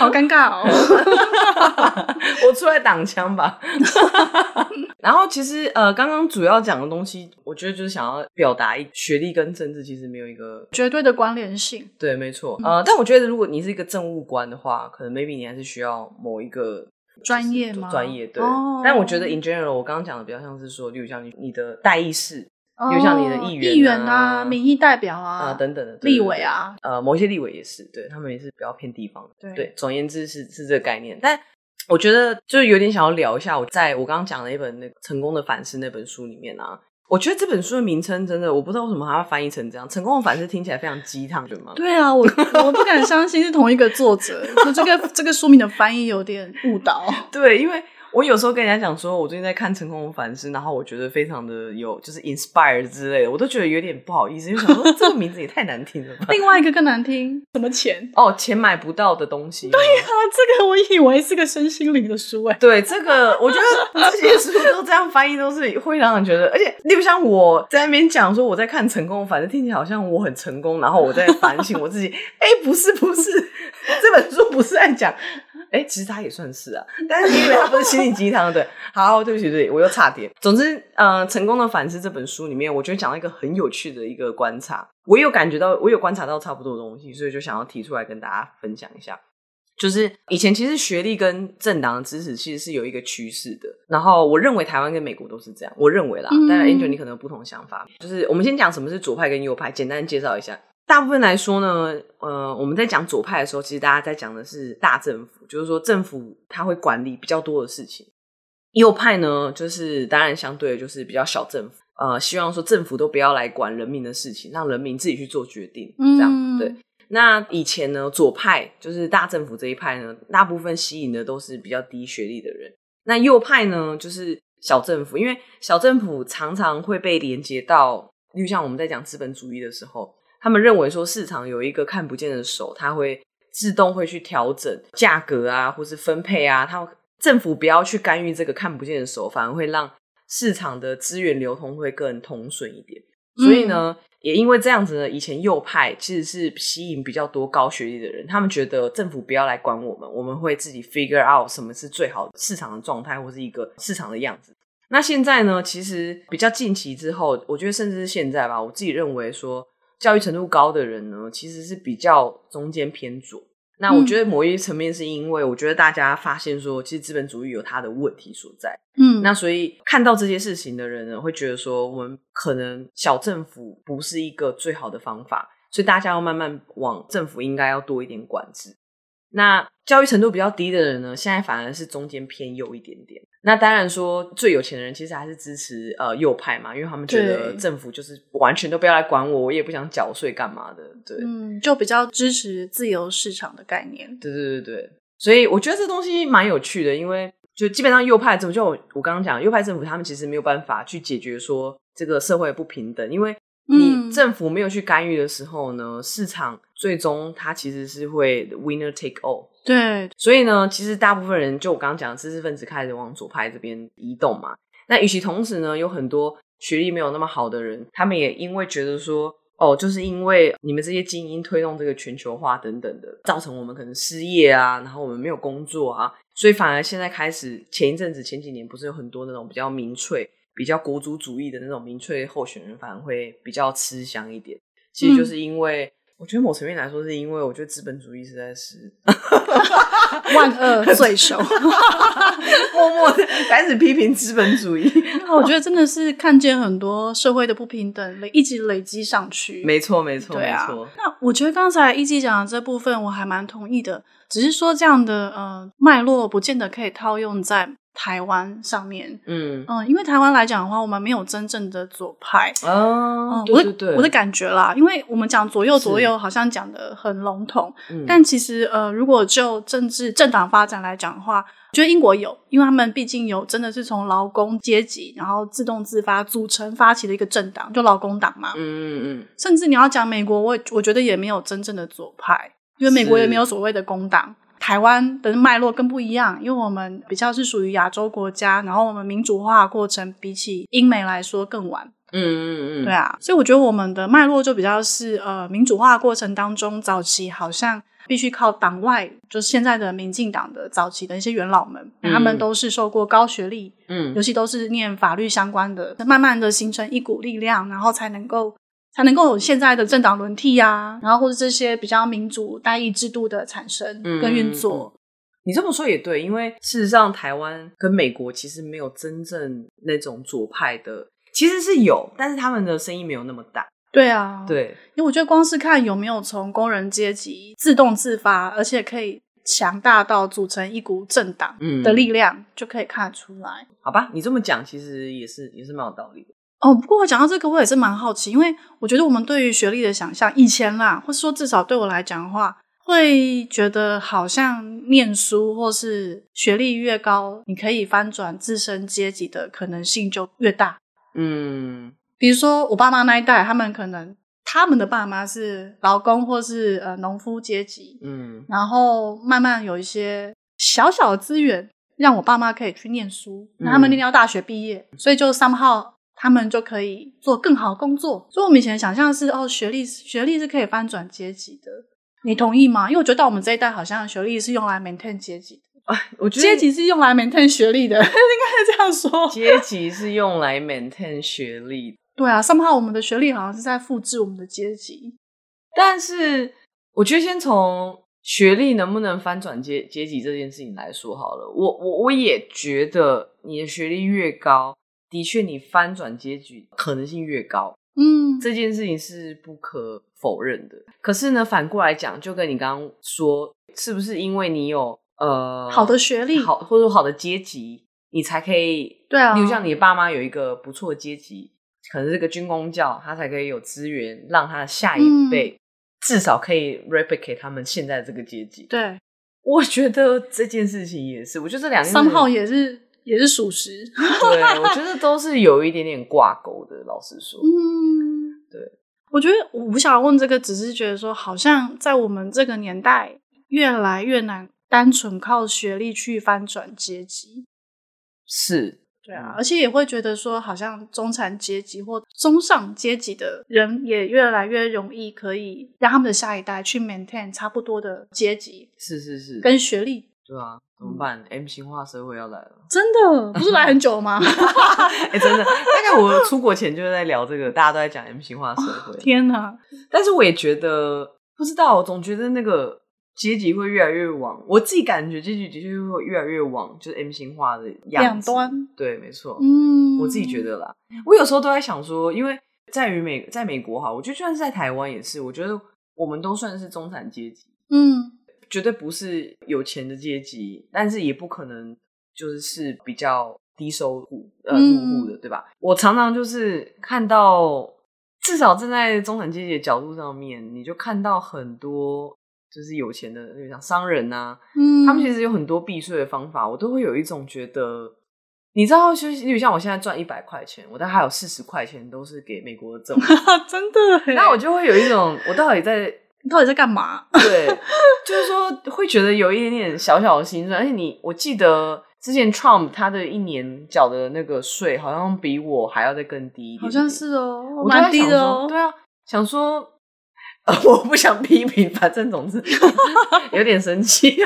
好尴尬哦。我出来挡枪吧。然后其实呃，刚刚主要讲的东西，我觉得就是想要表达一学历跟政治其实没有一个绝对的关联性。对，没错。呃，但我觉得如果你是一个政务官的话，可能 maybe 你还是需要某一个专业吗？专业对。Oh. 但我觉得 in general，我刚刚讲的比较像是说，例如像你你的代议士。就像你的议员、啊、议员啊、民意代表啊、啊等等的立委啊，呃，某一些立委也是，对他们也是比较偏地方的。对，对，总而言之是是这个概念。但我觉得就是有点想要聊一下，我在我刚刚讲的一本那个成功的反思那本书里面啊，我觉得这本书的名称真的，我不知道为什么它要翻译成这样，成功的反思听起来非常鸡汤，对吗？对啊，我我不敢相信是同一个作者，就这个这个书名的翻译有点误导。对，因为。我有时候跟人家讲说，我最近在看《成功的反思》，然后我觉得非常的有，就是 inspired 之类的，我都觉得有点不好意思，就想说这个名字也太难听了吧。另外一个更难听，什么钱？哦，钱买不到的东西。对呀、啊，这个我以为是个身心灵的书哎。对，这个我觉得这些书都这样翻译，都是会让人觉得，而且例如像我在那边讲说我在看《成功的反思》，听起来好像我很成功，然后我在反省我自己。哎，不是不是，这本书不是在讲。哎、欸，其实他也算是啊，但是因为他不是心灵鸡汤，对，好，对不起，对我又差点。总之，呃，成功的反思这本书里面，我觉得讲了一个很有趣的一个观察，我有感觉到，我有观察到差不多的东西，所以就想要提出来跟大家分享一下。就是以前其实学历跟政党的支持其实是有一个趋势的，然后我认为台湾跟美国都是这样，我认为啦。当然，Angel 你可能有不同的想法。就是我们先讲什么是左派跟右派，简单介绍一下。大部分来说呢，呃，我们在讲左派的时候，其实大家在讲的是大政府，就是说政府它会管理比较多的事情。右派呢，就是当然相对的就是比较小政府，呃，希望说政府都不要来管人民的事情，让人民自己去做决定，这样、嗯、对。那以前呢，左派就是大政府这一派呢，大部分吸引的都是比较低学历的人。那右派呢，就是小政府，因为小政府常常会被连接到，例如像我们在讲资本主义的时候。他们认为说市场有一个看不见的手，它会自动会去调整价格啊，或是分配啊。它政府不要去干预这个看不见的手，反而会让市场的资源流通会更通顺一点。所以呢，嗯、也因为这样子呢，以前右派其实是吸引比较多高学历的人，他们觉得政府不要来管我们，我们会自己 figure out 什么是最好的市场的状态，或是一个市场的样子。那现在呢，其实比较近期之后，我觉得甚至是现在吧，我自己认为说。教育程度高的人呢，其实是比较中间偏左。那我觉得某一层面是因为，我觉得大家发现说，其实资本主义有它的问题所在。嗯，那所以看到这些事情的人呢，会觉得说，我们可能小政府不是一个最好的方法，所以大家要慢慢往政府应该要多一点管制。那教育程度比较低的人呢，现在反而是中间偏右一点点。那当然说最有钱的人其实还是支持呃右派嘛，因为他们觉得政府就是完全都不要来管我，我也不想缴税干嘛的，对，嗯，就比较支持自由市场的概念。对对对对，所以我觉得这东西蛮有趣的，因为就基本上右派政府，就我我刚刚讲，右派政府他们其实没有办法去解决说这个社会不平等，因为你政府没有去干预的时候呢，嗯、市场最终它其实是会 winner take all。对，所以呢，其实大部分人就我刚刚讲的知识分子开始往左派这边移动嘛。那与其同时呢，有很多学历没有那么好的人，他们也因为觉得说，哦，就是因为你们这些精英推动这个全球化等等的，造成我们可能失业啊，然后我们没有工作啊，所以反而现在开始，前一阵子前几年不是有很多那种比较民粹、比较国族主义的那种民粹候选人，反而会比较吃香一点。其实就是因为。嗯我觉得某层面来说，是因为我觉得资本主义实在是 万恶罪首，默默的开始批评资本主义。我觉得真的是看见很多社会的不平等累一直累积上去。没错，没错。没错。那我觉得刚才一季讲的这部分，我还蛮同意的。只是说这样的呃脉络，不见得可以套用在。台湾上面，嗯。嗯，因为台湾来讲的话，我们没有真正的左派。哦，对对对，我的我的感觉啦，因为我们讲左右左右，好像讲的很笼统，但其实呃，如果就政治政党发展来讲的话，我觉得英国有，因为他们毕竟有真的是从劳工阶级，然后自动自发组成发起的一个政党，就劳工党嘛，嗯嗯嗯，甚至你要讲美国，我我觉得也没有真正的左派，因为美国也没有所谓的工党。台湾的脉络更不一样，因为我们比较是属于亚洲国家，然后我们民主化过程比起英美来说更晚。嗯嗯嗯，对啊，所以我觉得我们的脉络就比较是呃民主化过程当中早期好像必须靠党外，就是现在的民进党的早期的一些元老们，嗯、他们都是受过高学历，嗯，尤其都是念法律相关的，慢慢的形成一股力量，然后才能够。才能够有现在的政党轮替啊，然后或者这些比较民主代议制度的产生跟运作。嗯，你这么说也对，因为事实上台湾跟美国其实没有真正那种左派的，其实是有，但是他们的声音没有那么大。对啊，对，因为我觉得光是看有没有从工人阶级自动自发，而且可以强大到组成一股政党的力量，嗯、就可以看得出来。好吧，你这么讲，其实也是也是蛮有道理的。哦，不过我讲到这个，我也是蛮好奇，因为我觉得我们对于学历的想象，以前啦，或是说至少对我来讲的话，会觉得好像念书或是学历越高，你可以翻转自身阶级的可能性就越大。嗯，比如说我爸妈那一代，他们可能他们的爸妈是劳工或是呃农夫阶级，嗯，然后慢慢有一些小小的资源，让我爸妈可以去念书，那他们念到大学毕业，嗯、所以就 somehow。他们就可以做更好的工作，所以我们以前想象是哦，学历学历是可以翻转阶级的，你同意吗？因为我觉得到我们这一代，好像学历是用来 maintain 阶级的。哎，我觉得阶级是用来 maintain 学历的，应该是这样说。阶级是用来 maintain 学历，对啊，somehow 我们的学历好像是在复制我们的阶级。但是，我觉得先从学历能不能翻转阶阶级这件事情来说好了。我我我也觉得你的学历越高。的确，你翻转结局可能性越高，嗯，这件事情是不可否认的。可是呢，反过来讲，就跟你刚刚说，是不是因为你有呃好的学历，好或者说好的阶级，你才可以对啊？比如像你爸妈有一个不错的阶级，可能是个军工教，他才可以有资源让他的下一辈、嗯、至少可以 replicate 他们现在这个阶级。对，我觉得这件事情也是，我觉得这两个三号也是。也是属实，对，我觉得都是有一点点挂钩的。老实说，嗯，对，我觉得我不想问这个，只是觉得说，好像在我们这个年代，越来越难单纯靠学历去翻转阶级。是，对啊，而且也会觉得说，好像中产阶级或中上阶级的人，也越来越容易可以让他们的下一代去 maintain 差不多的阶级。是是是，跟学历。对啊，怎么办？M 型化社会要来了，真的不是来很久了吗？哎、欸，真的，大概我出国前就在聊这个，大家都在讲 M 型化社会。哦、天哪！但是我也觉得，不知道，我总觉得那个阶级会越来越往，我自己感觉阶级的确会越来越往，就是 M 型化的。两端，对，没错。嗯，我自己觉得啦，我有时候都在想说，因为在于美，在美国哈，我觉得就算是在台湾也是，我觉得我们都算是中产阶级。嗯。绝对不是有钱的阶级，但是也不可能就是是比较低收入呃入户的，对吧？我常常就是看到，至少站在中产阶级的角度上面，你就看到很多就是有钱的，就像商人呐、啊，嗯，他们其实有很多避税的方法，我都会有一种觉得，你知道，就例如像我现在赚一百块钱，我大概还有四十块钱都是给美国的政府，真的，那我就会有一种，我到底在。你到底在干嘛？对，就是说会觉得有一点点小小的心酸，而且你，我记得之前 Trump 他的一年缴的那个税，好像比我还要再更低一点点，好像是哦，我蛮低的哦。对啊，想说，呃，我不想批评，反正总之 有点生气。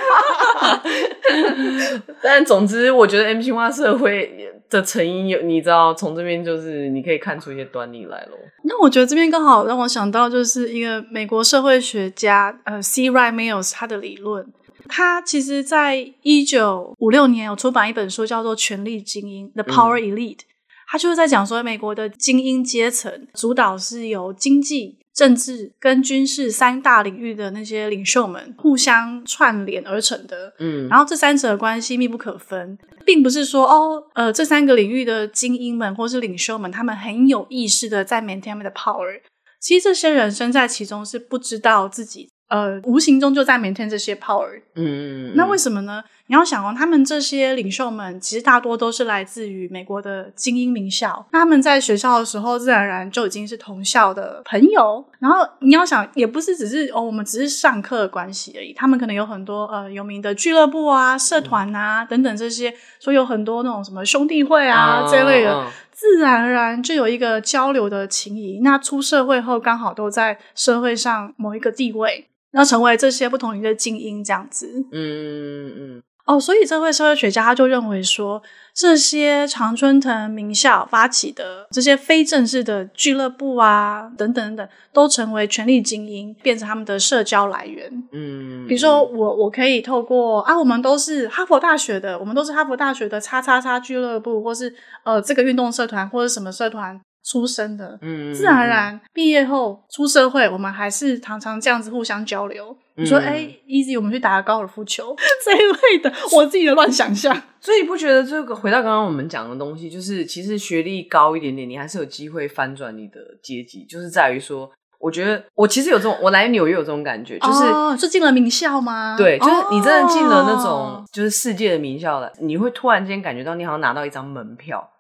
但总之，我觉得 M 型化社会的成因有，你知道，从这边就是你可以看出一些端倪来咯。那我觉得这边刚好让我想到，就是一个美国社会学家，呃，C. Wright Mills 他的理论。他其实在一九五六年有出版一本书，叫做《权力精英》（The Power Elite）。嗯。他就是在讲说，美国的精英阶层主导是由经济、政治跟军事三大领域的那些领袖们互相串联而成的。嗯，然后这三者的关系密不可分，并不是说哦，呃，这三个领域的精英们或是领袖们，他们很有意识的在 maintain 他们的 power。其实这些人身在其中是不知道自己，呃，无形中就在 maintain 这些 power。嗯，那为什么呢？你要想哦，他们这些领袖们其实大多都是来自于美国的精英名校。那他们在学校的时候，自然而然就已经是同校的朋友。然后你要想，也不是只是哦，我们只是上课的关系而已。他们可能有很多呃有名的俱乐部啊、社团啊、嗯、等等这些，所以有很多那种什么兄弟会啊、哦、这类的，哦、自然而然就有一个交流的情谊。那出社会后，刚好都在社会上某一个地位，要成为这些不同领域的精英，这样子。嗯嗯。嗯哦，所以这位社会学家他就认为说，这些常春藤名校发起的这些非正式的俱乐部啊，等等等等，都成为权力精英，变成他们的社交来源。嗯，比如说我我可以透过啊，我们都是哈佛大学的，我们都是哈佛大学的叉叉叉俱乐部，或是呃这个运动社团或者什么社团出身的，嗯，自然而然毕业后出社会，我们还是常常这样子互相交流。你说，哎、欸、，Easy，我们去打个高尔夫球 这一类的，我自己的乱想象。所以你不觉得这个回到刚刚我们讲的东西，就是其实学历高一点点，你还是有机会翻转你的阶级，就是在于说。我觉得我其实有这种，我来纽约有这种感觉，就是、哦、是进了名校吗？对，就是你真的进了那种就是世界的名校了，你会突然间感觉到你好像拿到一张门票，嗯，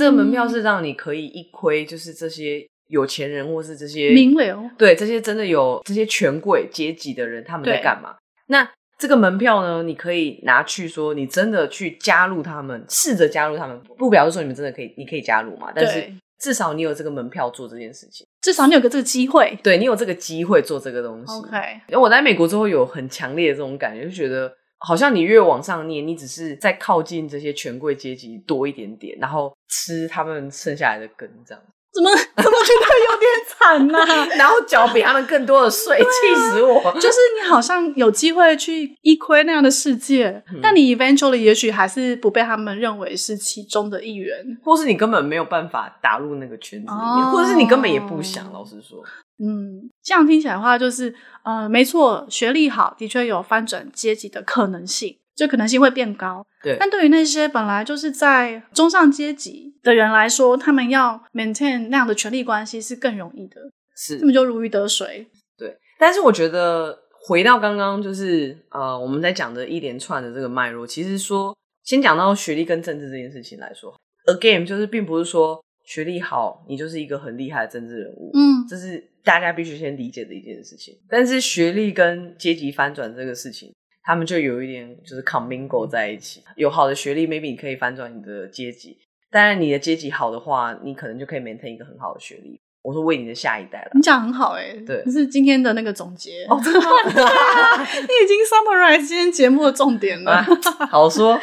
这个门票是让你可以一窥，就是这些有钱人或是这些名流，对，这些真的有这些权贵阶级的人他们在干嘛？那这个门票呢，你可以拿去说，你真的去加入他们，试着加入他们，不表示说你们真的可以，你可以加入嘛？但是。至少你有这个门票做这件事情，至少你有个这个机会，对，你有这个机会做这个东西。OK，因为我来美国之后有很强烈的这种感觉，就觉得好像你越往上念，你只是在靠近这些权贵阶级多一点点，然后吃他们剩下来的根，这样。怎么 怎么觉得有点惨呢、啊？然后缴比他们更多的税，气、啊、死我！就是你好像有机会去一窥那样的世界，嗯、但你 eventually 也许还是不被他们认为是其中的一员，或是你根本没有办法打入那个圈子里面，哦、或者是你根本也不想。老实说，嗯，这样听起来的话，就是呃，没错，学历好的确有翻转阶级的可能性。就可能性会变高，对。但对于那些本来就是在中上阶级的人来说，他们要 maintain 那样的权力关系是更容易的，是，根本就如鱼得水。对。但是我觉得回到刚刚就是呃我们在讲的一连串的这个脉络，其实说先讲到学历跟政治这件事情来说，again 就是并不是说学历好你就是一个很厉害的政治人物，嗯，这是大家必须先理解的一件事情。但是学历跟阶级翻转这个事情。他们就有一点就是 commingle 在一起，有好的学历，maybe 你可以翻转你的阶级。当然，你的阶级好的话，你可能就可以 maintain 一个很好的学历。我说为你的下一代了。你讲很好哎、欸，对，这是今天的那个总结。哦，真？你已经 summarize 今天节目的重点了。啊、好说，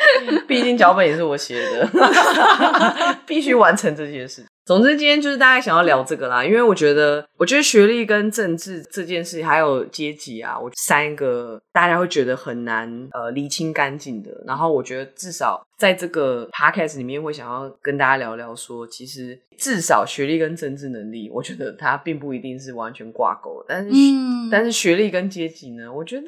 毕竟脚本也是我写的，必须完成这件事。总之，今天就是大概想要聊这个啦，因为我觉得，我觉得学历跟政治这件事，还有阶级啊，我三个大家会觉得很难呃理清干净的。然后，我觉得至少在这个 podcast 里面，会想要跟大家聊聊说，其实至少学历跟政治能力，我觉得它并不一定是完全挂钩。但是，嗯、但是学历跟阶级呢，我觉得呢，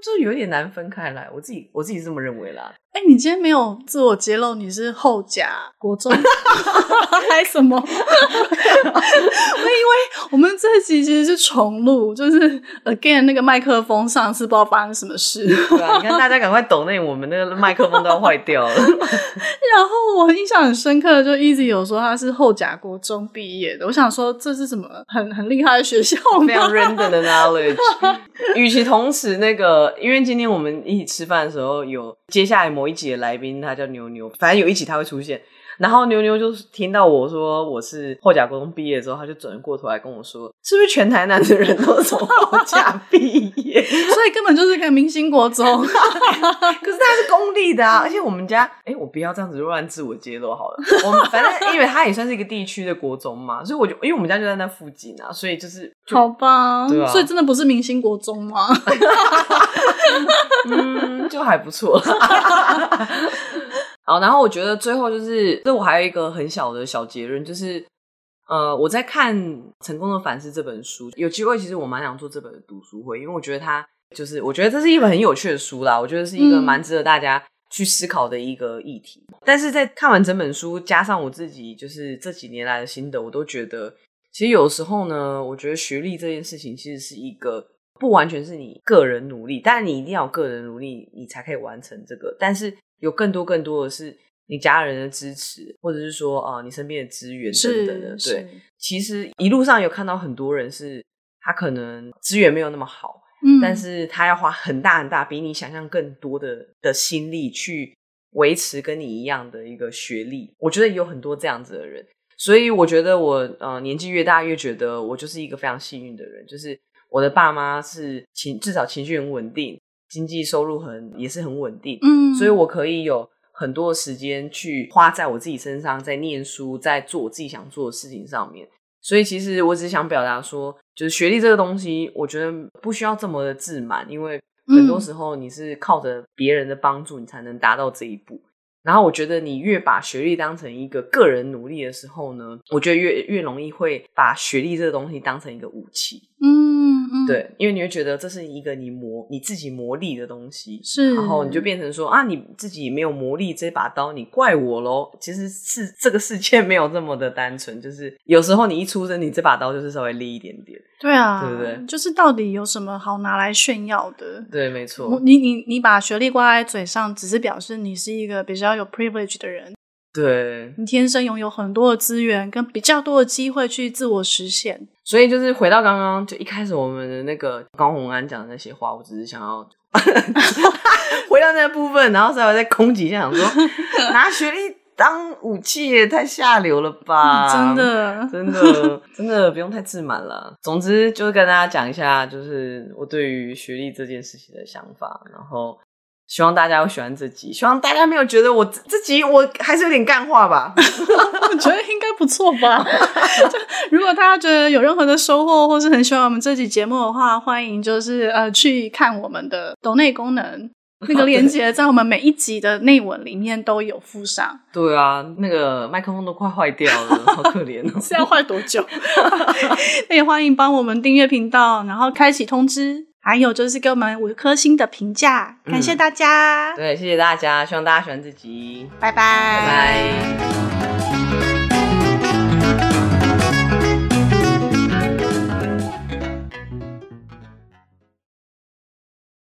就有点难分开来。我自己我自己是这么认为啦。哎、欸，你今天没有自我揭露，你是后甲国中 还什么？我因为我们这集其实是重录，就是 again 那个麦克风上次不知道发生什么事。对啊，你看大家赶快抖那，我们那个麦克风都要坏掉了。然后我印象很深刻的，就 Easy 有说他是后甲国中毕业的。我想说这是什么很很厉害的学校？非常 random 的 knowledge。与其同时，那个因为今天我们一起吃饭的时候有接下来某。某一集的来宾，他叫牛牛，反正有一集他会出现。然后牛牛就听到我说我是后甲国中毕业之后，他就转过头来跟我说：“是不是全台南的人都从后甲毕业？所以根本就是个明星国中。可是他是公立的啊，而且我们家……哎，我不要这样子乱自我揭露好了。我们反正因为他也算是一个地区的国中嘛，所以我就因为我们家就在那附近啊，所以就是就好吧，对啊，所以真的不是明星国中吗？嗯，就还不错。好，然后我觉得最后就是，这我还有一个很小的小结论，就是，呃，我在看《成功的反思》这本书，有机会其实我蛮想做这本读书会，因为我觉得它就是，我觉得这是一本很有趣的书啦，我觉得是一个蛮值得大家去思考的一个议题。嗯、但是在看完整本书，加上我自己就是这几年来的心得，我都觉得，其实有时候呢，我觉得学历这件事情其实是一个不完全是你个人努力，当然你一定要有个人努力，你才可以完成这个，但是。有更多更多的是你家人的支持，或者是说啊、呃，你身边的资源等等的。对，其实一路上有看到很多人是，他可能资源没有那么好，嗯，但是他要花很大很大，比你想象更多的的心力去维持跟你一样的一个学历。我觉得有很多这样子的人，所以我觉得我呃年纪越大，越觉得我就是一个非常幸运的人，就是我的爸妈是情至少情绪很稳定。经济收入很也是很稳定，嗯，所以我可以有很多的时间去花在我自己身上，在念书，在做我自己想做的事情上面。所以其实我只是想表达说，就是学历这个东西，我觉得不需要这么的自满，因为很多时候你是靠着别人的帮助，你才能达到这一步。然后我觉得你越把学历当成一个个人努力的时候呢，我觉得越越容易会把学历这个东西当成一个武器。嗯嗯，对，因为你会觉得这是一个你磨你自己磨砺的东西，是，然后你就变成说啊，你自己没有磨砺这把刀，你怪我喽。其实是这个世界没有这么的单纯，就是有时候你一出生，你这把刀就是稍微利一点点。对啊，对不对？就是到底有什么好拿来炫耀的？对，没错。你你你把学历挂在嘴上，只是表示你是一个比较有 privilege 的人。对，你天生拥有很多的资源跟比较多的机会去自我实现。所以就是回到刚刚就一开始我们的那个高虹安讲的那些话，我只是想要 回到那个部分，然后稍微再攻击一下，想说 拿学历。当武器也太下流了吧！真的，真的，真的不用太自满了。总之就是跟大家讲一下，就是我对于学历这件事情的想法。然后希望大家会喜欢这集，希望大家没有觉得我这集我还是有点干话吧？我觉得应该不错吧。如果大家觉得有任何的收获，或是很喜欢我们这集节目的话，欢迎就是呃去看我们的抖内功能。那个链接在我们每一集的内文里面都有附上。对啊，那个麦克风都快坏掉了，好可怜哦！是要坏多久？那也欢迎帮我们订阅频道，然后开启通知，还有就是给我们五颗星的评价，感谢大家。嗯，对，谢谢大家，希望大家喜欢这集，拜拜，拜拜。